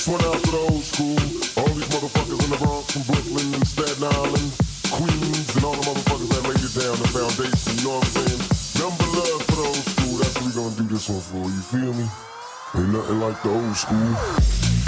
this one out to the old school. All these motherfuckers in the Bronx and Brooklyn and Staten Island, Queens, and all the motherfuckers that laid it down, the foundation, you know what I'm saying? Number love for the old school, that's what we gonna do this one for, you feel me? Ain't nothing like the old school.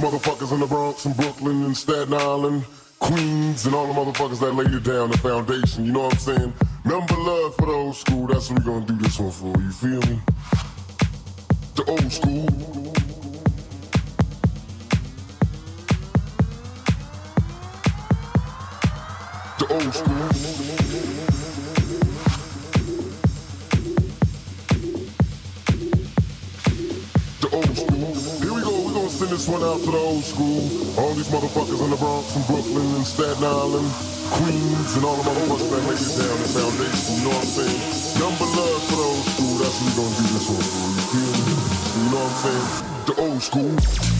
Motherfuckers in the Bronx and Brooklyn and Staten Island, Queens, and all the motherfuckers that laid it down, the foundation, you know what I'm saying? Number love for the old school, that's what we gonna do this one for, you feel me? The old school. Send this one out to the old school. All these motherfuckers in the Bronx and Brooklyn and Staten Island, Queens, and all the motherfuckers that laid it down, the foundation, you know what I'm saying? Number love for the old school, that's what we gonna do this one for, you feel me? You know what I'm saying? The old school.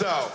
This.